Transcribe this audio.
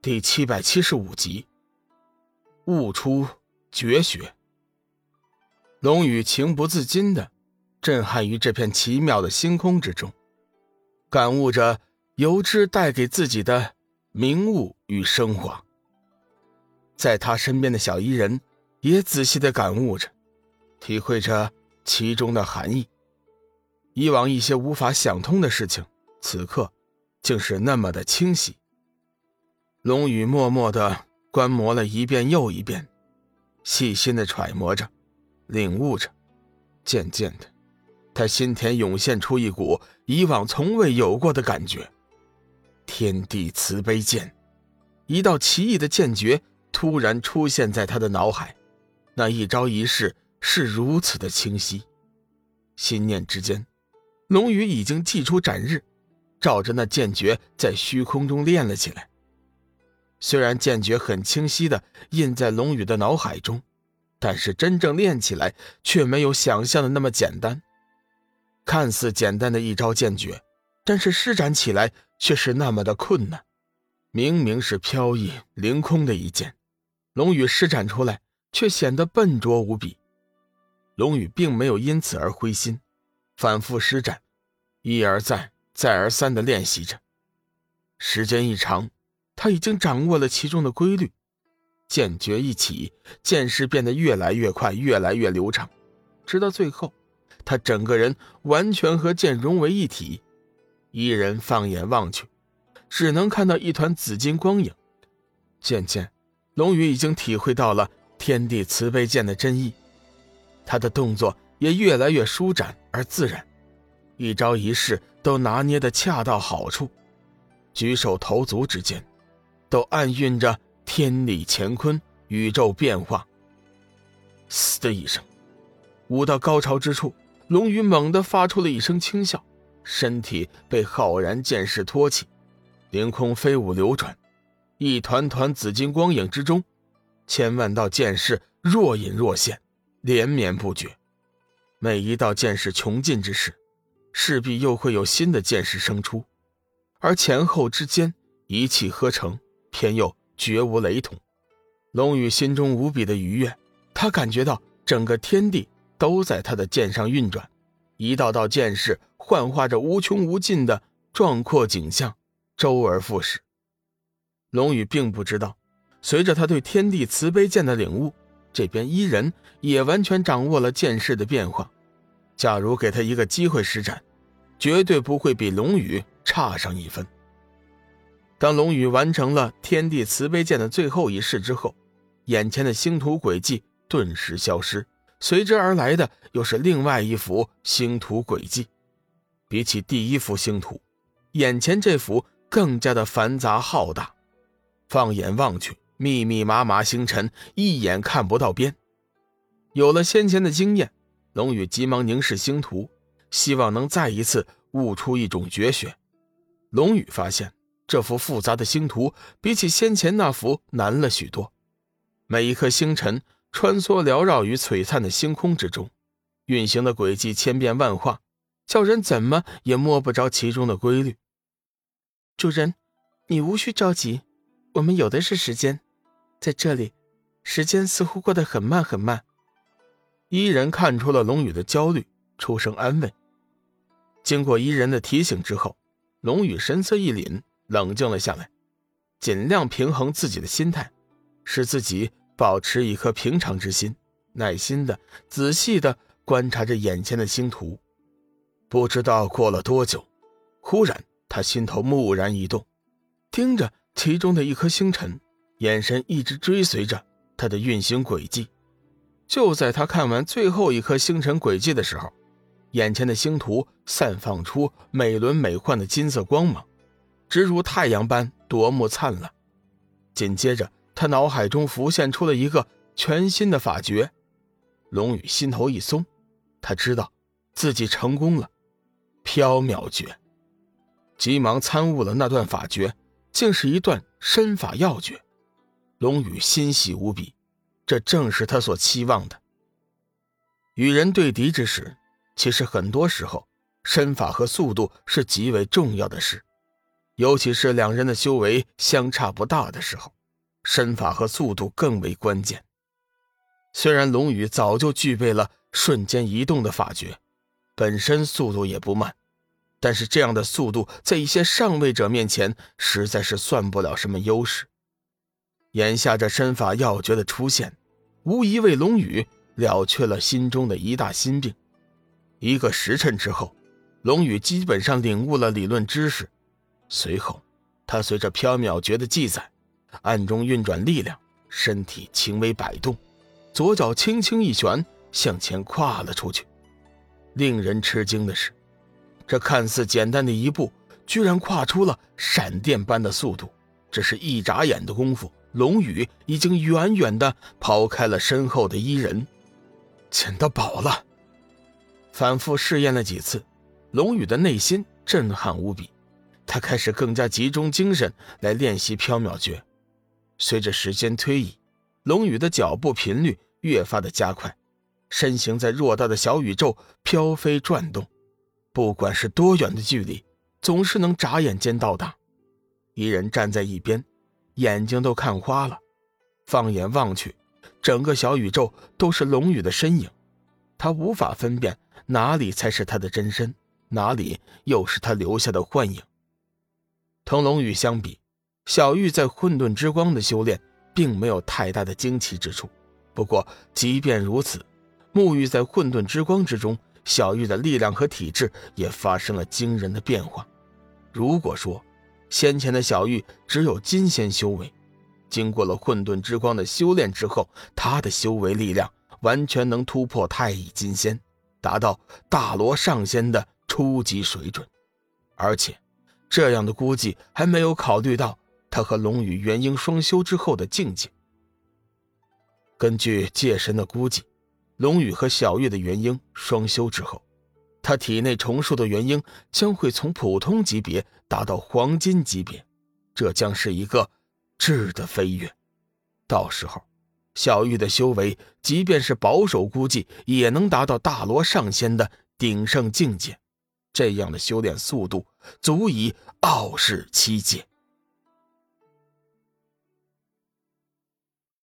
第七百七十五集，悟出绝学。龙宇情不自禁的震撼于这片奇妙的星空之中，感悟着由之带给自己的明悟与升华。在他身边的小伊人也仔细的感悟着，体会着其中的含义。以往一些无法想通的事情，此刻竟是那么的清晰。龙宇默默的观摩了一遍又一遍，细心的揣摩着，领悟着。渐渐的，他心田涌现出一股以往从未有过的感觉。天地慈悲剑，一道奇异的剑诀突然出现在他的脑海，那一招一式是如此的清晰。心念之间，龙宇已经祭出斩日，照着那剑诀在虚空中练了起来。虽然剑诀很清晰的印在龙宇的脑海中，但是真正练起来却没有想象的那么简单。看似简单的一招剑诀，但是施展起来却是那么的困难。明明是飘逸凌空的一剑，龙宇施展出来却显得笨拙无比。龙宇并没有因此而灰心，反复施展，一而再、再而三的练习着。时间一长。他已经掌握了其中的规律，剑诀一起，剑势变得越来越快，越来越流畅，直到最后，他整个人完全和剑融为一体。一人放眼望去，只能看到一团紫金光影。渐渐，龙宇已经体会到了天地慈悲剑的真意，他的动作也越来越舒展而自然，一招一式都拿捏得恰到好处，举手投足之间。都暗蕴着天理乾坤、宇宙变化。嘶的一声，武到高潮之处，龙宇猛地发出了一声轻笑，身体被浩然剑势托起，凌空飞舞流转，一团团紫金光影之中，千万道剑势若隐若现，连绵不绝。每一道剑势穷尽之时，势必又会有新的剑势生出，而前后之间一气呵成。偏又绝无雷同，龙宇心中无比的愉悦，他感觉到整个天地都在他的剑上运转，一道道剑势幻化着无穷无尽的壮阔景象，周而复始。龙宇并不知道，随着他对天地慈悲剑的领悟，这边伊人也完全掌握了剑势的变化。假如给他一个机会施展，绝对不会比龙宇差上一分。当龙宇完成了天地慈悲剑的最后一式之后，眼前的星图轨迹顿时消失，随之而来的又是另外一幅星图轨迹。比起第一幅星图，眼前这幅更加的繁杂浩大。放眼望去，密密麻麻星辰，一眼看不到边。有了先前的经验，龙宇急忙凝视星图，希望能再一次悟出一种绝学。龙宇发现。这幅复杂的星图比起先前那幅难了许多，每一颗星辰穿梭缭绕于璀璨的星空之中，运行的轨迹千变万化，叫人怎么也摸不着其中的规律。主人，你无需着急，我们有的是时间，在这里，时间似乎过得很慢很慢。伊人看出了龙宇的焦虑，出声安慰。经过伊人的提醒之后，龙宇神色一凛。冷静了下来，尽量平衡自己的心态，使自己保持一颗平常之心，耐心的、仔细的观察着眼前的星图。不知道过了多久，忽然他心头蓦然一动，盯着其中的一颗星辰，眼神一直追随着它的运行轨迹。就在他看完最后一颗星辰轨迹的时候，眼前的星图散放出美轮美奂的金色光芒。直如太阳般夺目灿烂。紧接着，他脑海中浮现出了一个全新的法诀。龙宇心头一松，他知道自己成功了。缥缈诀，急忙参悟了那段法诀，竟是一段身法要诀。龙宇欣喜无比，这正是他所期望的。与人对敌之时，其实很多时候，身法和速度是极为重要的事。尤其是两人的修为相差不大的时候，身法和速度更为关键。虽然龙宇早就具备了瞬间移动的法诀，本身速度也不慢，但是这样的速度在一些上位者面前实在是算不了什么优势。眼下这身法要诀的出现，无疑为龙宇了却了心中的一大心病。一个时辰之后，龙宇基本上领悟了理论知识。随后，他随着缥缈诀的记载，暗中运转力量，身体轻微摆动，左脚轻轻一旋，向前跨了出去。令人吃惊的是，这看似简单的一步，居然跨出了闪电般的速度。只是一眨眼的功夫，龙宇已经远远的抛开了身后的伊人，捡到宝了。反复试验了几次，龙宇的内心震撼无比。他开始更加集中精神来练习缥缈诀。随着时间推移，龙宇的脚步频率越发的加快，身形在偌大的小宇宙飘飞转动，不管是多远的距离，总是能眨眼间到达。一人站在一边，眼睛都看花了。放眼望去，整个小宇宙都是龙宇的身影，他无法分辨哪里才是他的真身，哪里又是他留下的幻影。同龙宇相比，小玉在混沌之光的修炼并没有太大的惊奇之处。不过，即便如此，沐浴在混沌之光之中，小玉的力量和体质也发生了惊人的变化。如果说先前的小玉只有金仙修为，经过了混沌之光的修炼之后，她的修为力量完全能突破太乙金仙，达到大罗上仙的初级水准，而且。这样的估计还没有考虑到他和龙宇元婴双修之后的境界。根据界神的估计，龙宇和小玉的元婴双修之后，他体内重塑的元婴将会从普通级别达到黄金级别，这将是一个质的飞跃。到时候，小玉的修为，即便是保守估计，也能达到大罗上仙的鼎盛境界。这样的修炼速度，足以傲视七界。